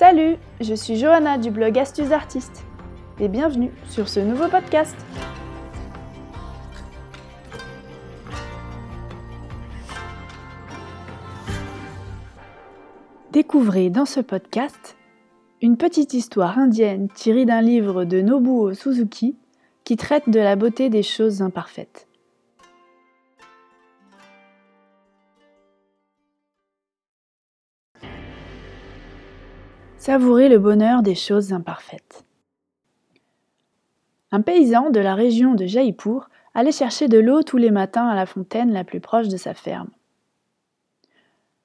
Salut, je suis Johanna du blog Astuces Artistes et bienvenue sur ce nouveau podcast. Découvrez dans ce podcast une petite histoire indienne tirée d'un livre de Nobuo Suzuki qui traite de la beauté des choses imparfaites. Savourez le bonheur des choses imparfaites. Un paysan de la région de Jaipur allait chercher de l'eau tous les matins à la fontaine la plus proche de sa ferme.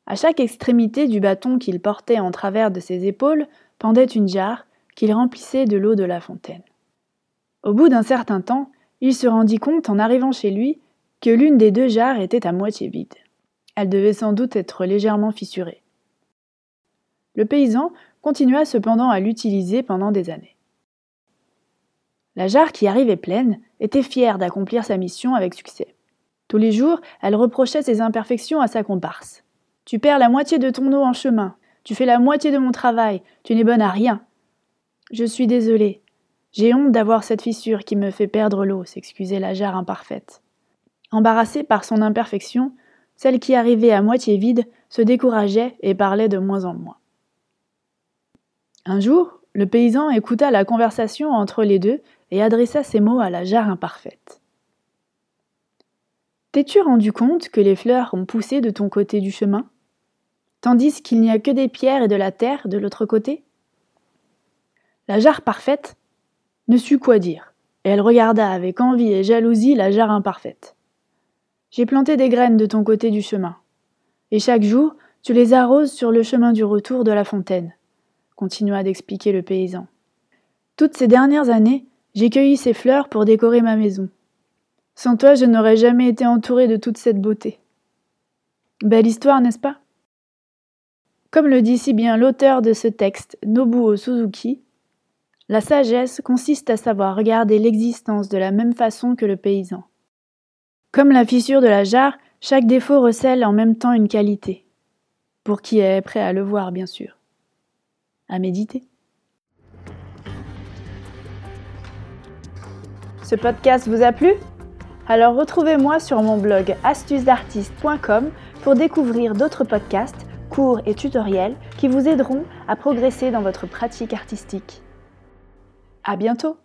À chaque extrémité du bâton qu'il portait en travers de ses épaules pendait une jarre qu'il remplissait de l'eau de la fontaine. Au bout d'un certain temps, il se rendit compte en arrivant chez lui que l'une des deux jarres était à moitié vide. Elle devait sans doute être légèrement fissurée. Le paysan continua cependant à l'utiliser pendant des années. La jarre qui arrivait pleine était fière d'accomplir sa mission avec succès. Tous les jours, elle reprochait ses imperfections à sa comparse. Tu perds la moitié de ton eau en chemin, tu fais la moitié de mon travail, tu n'es bonne à rien. Je suis désolée. J'ai honte d'avoir cette fissure qui me fait perdre l'eau, s'excusait la jarre imparfaite. Embarrassée par son imperfection, celle qui arrivait à moitié vide se décourageait et parlait de moins en moins. Un jour, le paysan écouta la conversation entre les deux et adressa ces mots à la jarre imparfaite. T'es-tu rendu compte que les fleurs ont poussé de ton côté du chemin, tandis qu'il n'y a que des pierres et de la terre de l'autre côté? La jarre parfaite ne sut quoi dire, et elle regarda avec envie et jalousie la jarre imparfaite. J'ai planté des graines de ton côté du chemin, et chaque jour tu les arroses sur le chemin du retour de la fontaine continua d'expliquer le paysan. Toutes ces dernières années, j'ai cueilli ces fleurs pour décorer ma maison. Sans toi, je n'aurais jamais été entourée de toute cette beauté. Belle histoire, n'est-ce pas? Comme le dit si bien l'auteur de ce texte, Nobuo Suzuki, la sagesse consiste à savoir regarder l'existence de la même façon que le paysan. Comme la fissure de la jarre, chaque défaut recèle en même temps une qualité. Pour qui est prêt à le voir, bien sûr à méditer. Ce podcast vous a plu? Alors retrouvez-moi sur mon blog astucesdartiste.com pour découvrir d'autres podcasts, cours et tutoriels qui vous aideront à progresser dans votre pratique artistique. À bientôt